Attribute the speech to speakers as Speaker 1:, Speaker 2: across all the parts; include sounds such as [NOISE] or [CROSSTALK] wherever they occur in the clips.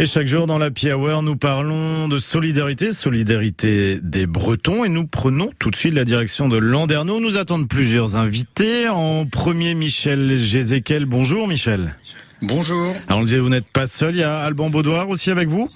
Speaker 1: Et chaque jour dans la Hour, nous parlons de solidarité, solidarité des Bretons, et nous prenons tout de suite la direction de Landerneau. Nous attendent plusieurs invités. En premier, Michel Gézéquel. Bonjour Michel.
Speaker 2: Bonjour.
Speaker 1: Alors on disait, vous n'êtes pas seul, il y a Alban Baudoir aussi avec vous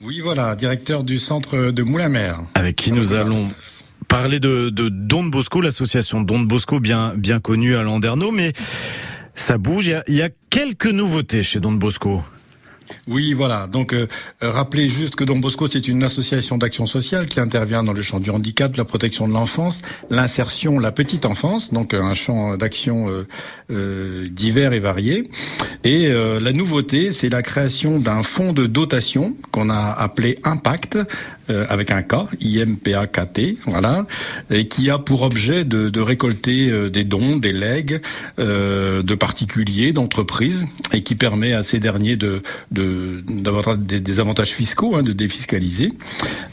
Speaker 2: Oui, voilà, directeur du centre de Moulin-Mer.
Speaker 1: Avec qui nous allons parler de, de Don Bosco, l'association Don Bosco bien, bien connue à Landerneau, mais ça bouge, il y a, il y a quelques nouveautés chez Don Bosco.
Speaker 2: Oui, voilà. Donc, euh, rappelez juste que Don Bosco, c'est une association d'action sociale qui intervient dans le champ du handicap, de la protection de l'enfance, l'insertion, la petite enfance, donc euh, un champ d'action euh, euh, divers et variés. Et euh, la nouveauté, c'est la création d'un fonds de dotation qu'on a appelé Impact, avec un K, I-M-P-A-K-T, voilà, et qui a pour objet de, de récolter des dons, des legs de particuliers, d'entreprises, et qui permet à ces derniers de, de des, des, avantages fiscaux, hein, de défiscaliser.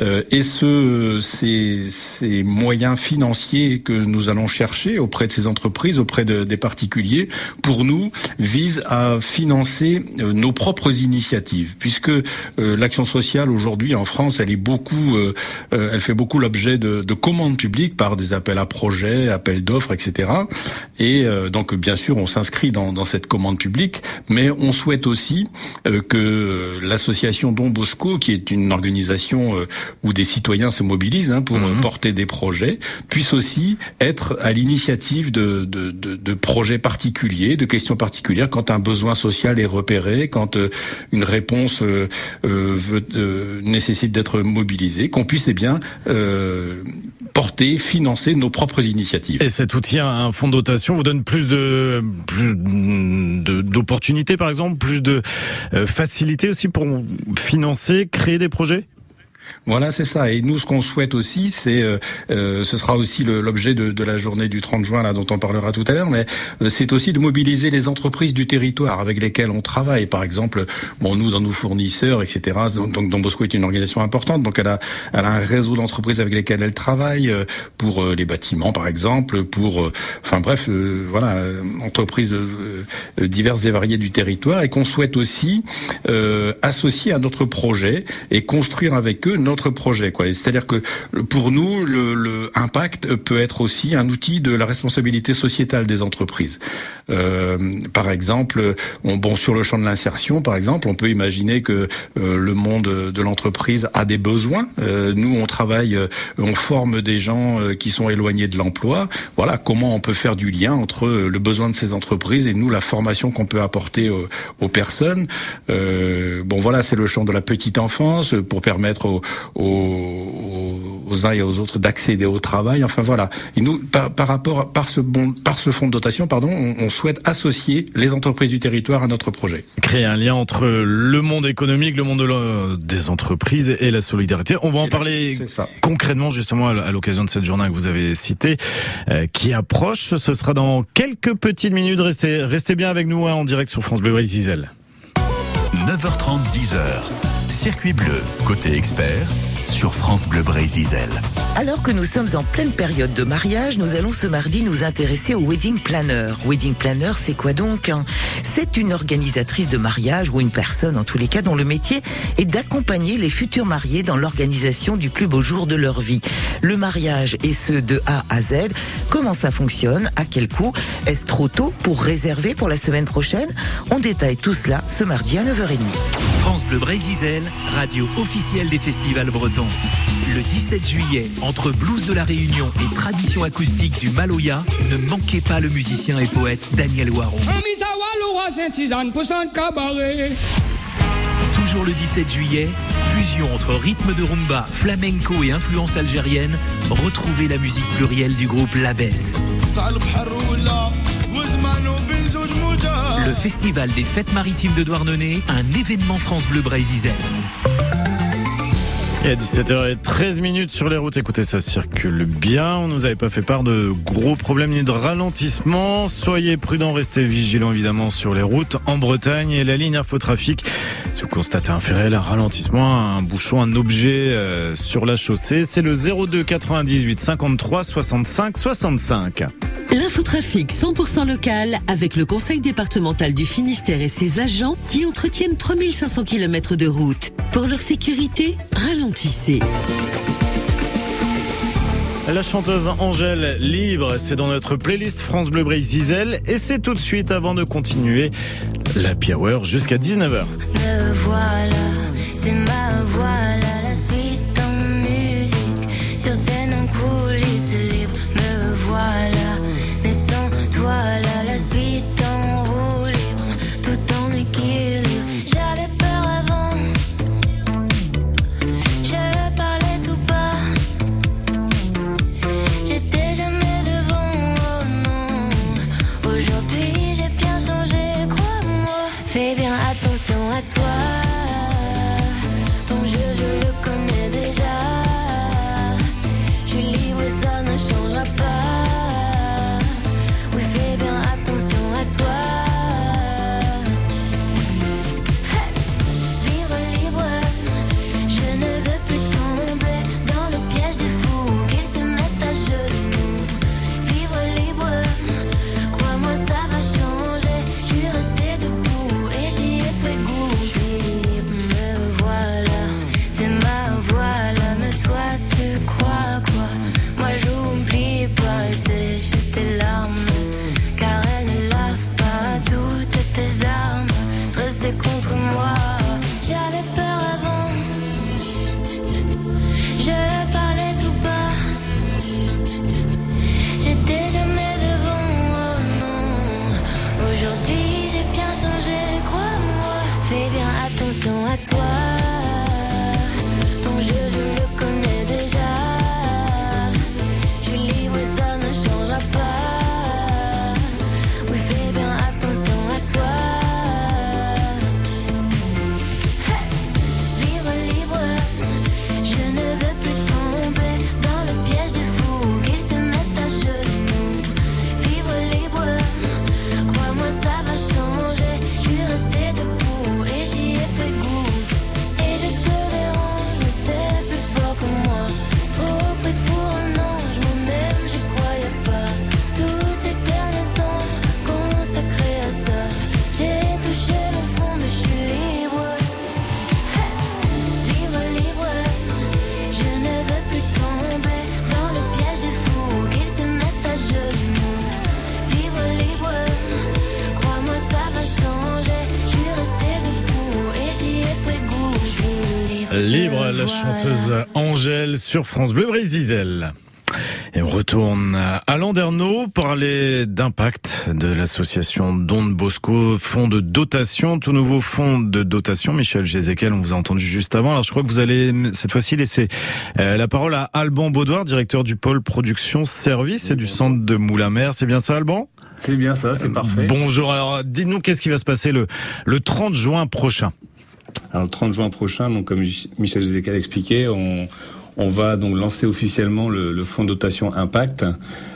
Speaker 2: Euh, et ce, ces, ces, moyens financiers que nous allons chercher auprès de ces entreprises, auprès de, des particuliers, pour nous, visent à financer euh, nos propres initiatives, puisque euh, l'action sociale aujourd'hui en France, elle est beaucoup, euh, euh, elle fait beaucoup l'objet de, de, commandes publiques par des appels à projets, appels d'offres, etc. Et euh, donc, bien sûr, on s'inscrit dans, dans, cette commande publique, mais on souhaite aussi que que l'association Don Bosco, qui est une organisation euh, où des citoyens se mobilisent hein, pour mmh. porter des projets, puisse aussi être à l'initiative de, de, de, projets particuliers, de questions particulières, quand un besoin social est repéré, quand euh, une réponse euh, veut, nécessite d'être mobilisée, qu'on puisse eh bien porter, financer nos propres initiatives.
Speaker 1: Et cet outil, un fonds de dotation, vous donne plus de plus d'opportunités, par exemple, plus de euh, facilité aussi pour financer, créer des projets?
Speaker 2: Voilà, c'est ça. Et nous, ce qu'on souhaite aussi, c'est, euh, euh, ce sera aussi l'objet de, la journée du 30 juin, là, dont on parlera tout à l'heure, mais euh, c'est aussi de mobiliser les entreprises du territoire avec lesquelles on travaille. Par exemple, bon, nous, dans nos fournisseurs, etc. Donc, Don Bosco est une organisation importante, donc elle a, elle a un réseau d'entreprises avec lesquelles elle travaille pour les bâtiments, par exemple, pour, enfin bref, voilà, entreprises diverses et variées du territoire, et qu'on souhaite aussi associer à notre projet et construire avec eux notre projet. Quoi. C'est-à-dire que pour nous, le, le, impact peut être aussi un outil de la responsabilité sociétale des entreprises. Euh, par exemple, on, bon sur le champ de l'insertion, par exemple, on peut imaginer que euh, le monde de l'entreprise a des besoins. Euh, nous, on travaille, euh, on forme des gens euh, qui sont éloignés de l'emploi. Voilà, comment on peut faire du lien entre le besoin de ces entreprises et nous, la formation qu'on peut apporter aux, aux personnes. bon, voilà, c'est le champ de la petite enfance pour permettre aux, aux, aux uns et aux autres d'accéder au travail. Enfin voilà. Et nous, par, par rapport par ce bon, par ce fonds de dotation, pardon, on, on, souhaite associer les entreprises du territoire à notre projet.
Speaker 1: Créer un lien entre le monde économique, le monde de des entreprises et la solidarité. On va en parler concrètement justement à l'occasion de cette journée que vous avez citée, euh, qui approche. Ce sera dans quelques petites minutes. Restez, restez bien avec nous hein, en direct sur France Bleu Brésil.
Speaker 3: 9h30, 10h. Circuit bleu, côté expert, sur France Bleu Brésil.
Speaker 4: Alors que nous sommes en pleine période de mariage, nous allons ce mardi nous intéresser au Wedding Planner. Wedding Planner, c'est quoi donc C'est une organisatrice de mariage ou une personne, en tous les cas, dont le métier est d'accompagner les futurs mariés dans l'organisation du plus beau jour de leur vie. Le mariage et ce de A à Z. Comment ça fonctionne? À quel coût? Est-ce trop tôt pour réserver pour la semaine prochaine? On détaille tout cela ce mardi à 9h30.
Speaker 3: France Bleu Brésil, radio officielle des festivals bretons. Le 17 juillet, entre blues de la Réunion et tradition acoustique du Maloya, ne manquez pas le musicien et poète Daniel Waron. Toujours le 17 juillet, fusion entre rythme de rumba, flamenco et influence algérienne, retrouvez la musique plurielle du groupe Labès. Le Festival des Fêtes Maritimes de Douarnenez, un événement France Bleu Brésil.
Speaker 1: Et à 17h13 minutes sur les routes, écoutez, ça circule bien. On nous avait pas fait part de gros problèmes ni de ralentissement. Soyez prudents, restez vigilants évidemment sur les routes en Bretagne et la ligne infotrafic. Si vous constatez un ferré, un ralentissement, un bouchon, un objet euh, sur la chaussée, c'est le 02 98 53 65 65.
Speaker 5: L'infotrafic 100% local avec le conseil départemental du Finistère et ses agents qui entretiennent 3500 km de route. Pour leur sécurité, ralentissez.
Speaker 1: La chanteuse Angèle Libre, c'est dans notre playlist France Bleu Brise Zizel et c'est tout de suite avant de continuer la Hour jusqu'à 19h.
Speaker 6: voilà, c'est ma voilà suis libre et ça
Speaker 1: chanteuse Angèle sur France Bleu Brésil. Et on retourne à Landerneau parler d'impact de l'association Don Bosco, fonds de dotation, tout nouveau fonds de dotation. Michel Gézéquel, on vous a entendu juste avant. Alors je crois que vous allez cette fois-ci laisser euh, la parole à Alban Baudoir, directeur du pôle production service et du centre de Moulin-Mer. C'est bien ça, Alban?
Speaker 7: C'est bien ça, c'est parfait.
Speaker 1: Bonjour. Alors dites-nous qu'est-ce qui va se passer le, le 30 juin prochain?
Speaker 7: Alors le 30 juin prochain, donc comme Michel Zécal expliquait, on, on va donc lancer officiellement le, le fonds de dotation Impact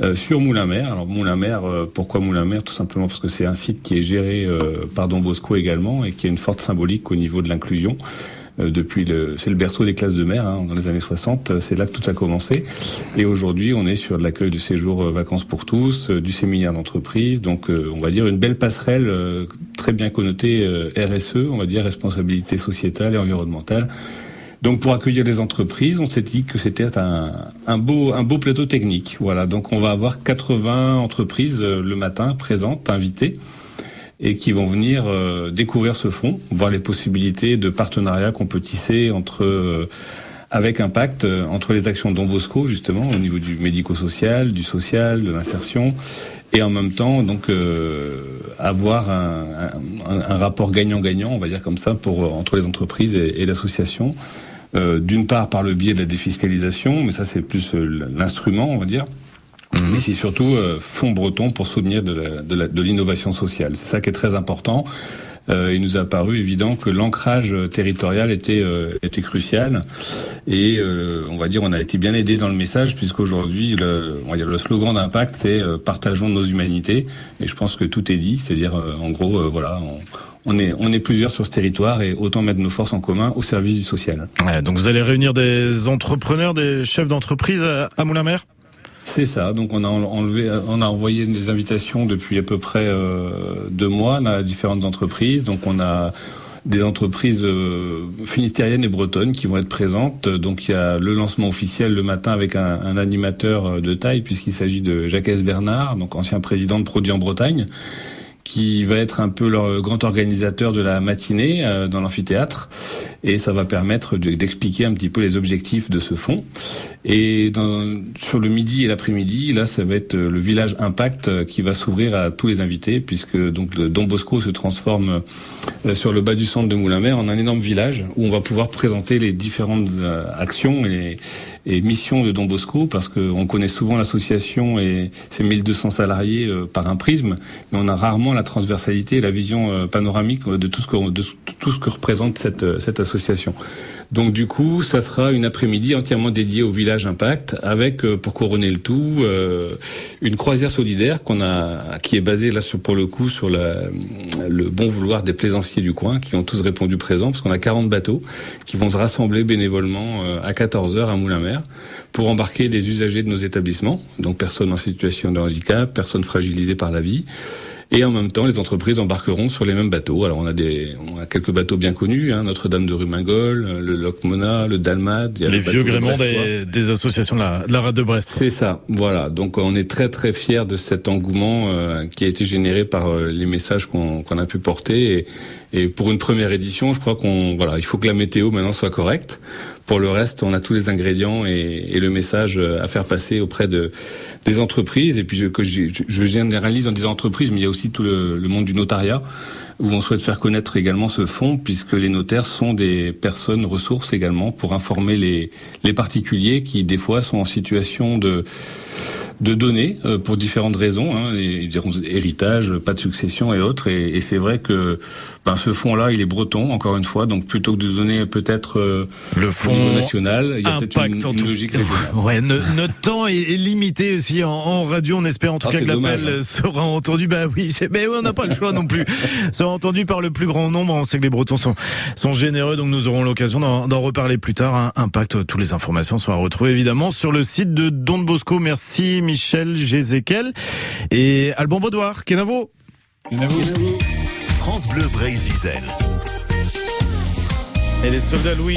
Speaker 7: euh, sur Moulin-Mer. Alors Moulin-Mer, euh, pourquoi Moulin-Mer Tout simplement parce que c'est un site qui est géré euh, par Don Bosco également et qui a une forte symbolique au niveau de l'inclusion. Depuis le, c'est le berceau des classes de mer hein, dans les années 60. C'est là que tout a commencé. Et aujourd'hui, on est sur l'accueil du séjour vacances pour tous, du séminaire d'entreprise. Donc, on va dire une belle passerelle très bien connotée RSE, on va dire responsabilité sociétale et environnementale. Donc pour accueillir les entreprises, on s'est dit que c'était un, beau un beau plateau technique. Voilà, donc on va avoir 80 entreprises le matin présentes, invitées et qui vont venir euh, découvrir ce fonds, voir les possibilités de partenariat qu'on peut tisser entre euh, avec impact euh, entre les actions Don Bosco justement au niveau du médico-social, du social, de l'insertion et en même temps donc euh, avoir un, un, un rapport gagnant-gagnant, on va dire comme ça, pour entre les entreprises et, et l'association. Euh, D'une part par le biais de la défiscalisation, mais ça c'est plus l'instrument, on va dire. Mais c'est surtout fonds breton pour soutenir de l'innovation sociale. C'est ça qui est très important. Euh, il nous a paru évident que l'ancrage territorial était était crucial et on va dire on a été bien aidé dans le message puisqu'aujourd'hui le le slogan d'impact c'est partageons nos humanités et je pense que tout est dit c'est-à-dire en gros voilà on, on est, on est plusieurs sur ce territoire et autant mettre nos forces en commun au service du social.
Speaker 1: donc vous allez réunir des entrepreneurs, des chefs d'entreprise à Moulin-Mer
Speaker 7: c'est ça. Donc on a enlevé, on a envoyé des invitations depuis à peu près euh, deux mois à différentes entreprises. Donc on a des entreprises euh, finistériennes et bretonnes qui vont être présentes. Donc il y a le lancement officiel le matin avec un, animateur de taille puisqu'il s'agit de Jacques Bernard, donc ancien président de Produits en Bretagne qui va être un peu leur grand organisateur de la matinée euh, dans l'amphithéâtre et ça va permettre d'expliquer un petit peu les objectifs de ce fonds. Et dans, sur le midi et l'après-midi, là, ça va être euh, le village Impact euh, qui va s'ouvrir à tous les invités puisque donc Don Bosco se transforme sur le bas du centre de Moulin-Mer en un énorme village où on va pouvoir présenter les différentes actions et, et missions de Don Bosco parce qu'on connaît souvent l'association et ses 1200 salariés par un prisme, mais on a rarement la transversalité la vision euh, panoramique de tout ce que, de tout ce que représente cette, euh, association. Donc du coup, ça sera une après-midi entièrement dédiée au village Impact, avec euh, pour couronner le tout une croisière solidaire qu'on a, qui est basée là pour le coup sur le bon vouloir des plaisanciers du coin, qui ont tous répondu présent, parce qu'on a 40 bateaux qui vont se rassembler bénévolement à 14 heures à Pour embarquer des usagers de nos établissements, donc personnes en situation de handicap, personnes fragilisées par la vie. Et en même temps, les entreprises embarqueront sur les mêmes bateaux. Alors on a des, on a quelques bateaux bien connus, hein, Notre-Dame de Rumingol, le Locmona, le Dalmat.
Speaker 1: les vieux gréments des, des, associations de la, de la rade de Brest.
Speaker 7: C'est ça. Voilà. Donc on est très très fiers de cet engouement euh, qui a été généré par euh, les messages qu'on a pu porter. Et, et pour une première édition, je crois qu'on, voilà, il faut que la météo maintenant soit correcte pour le reste, on a tous les ingrédients et, le message euh, à faire passer auprès de des entreprises. Et puis je, que je, je généralise dans des entreprises, mais il y a aussi tout le monde du notariat où on souhaite faire connaître également ce fonds, puisque les notaires sont des personnes ressources également pour informer les, les particuliers qui des fois sont en situation de de donner euh, pour différentes raisons, hein, et, diront héritage, pas de succession et autres. Et, et c'est vrai que ben, ce fonds-là, il est breton, encore une fois, donc plutôt que de donner peut-être euh,
Speaker 1: le fonds
Speaker 7: national, il y a peut-être une, une, logique régionale.
Speaker 1: Ouais, notre temps est, limité aussi en, en, radio. On espère en tout ah, cas que l'appel hein. sera entendu. Bah oui, mais on n'a pas le choix non plus. [LAUGHS] entendu par le plus grand nombre. On sait que les Bretons sont sont généreux, donc nous aurons l'occasion d'en reparler plus tard. Hein. Impact, toutes les informations sont à retrouver évidemment sur le site de Don Bosco. Merci. Michel Gézéquel et Alban Baudoir. Kenavo.
Speaker 3: Kenavo. France Bleu Brésil.
Speaker 1: Et les soldats Louis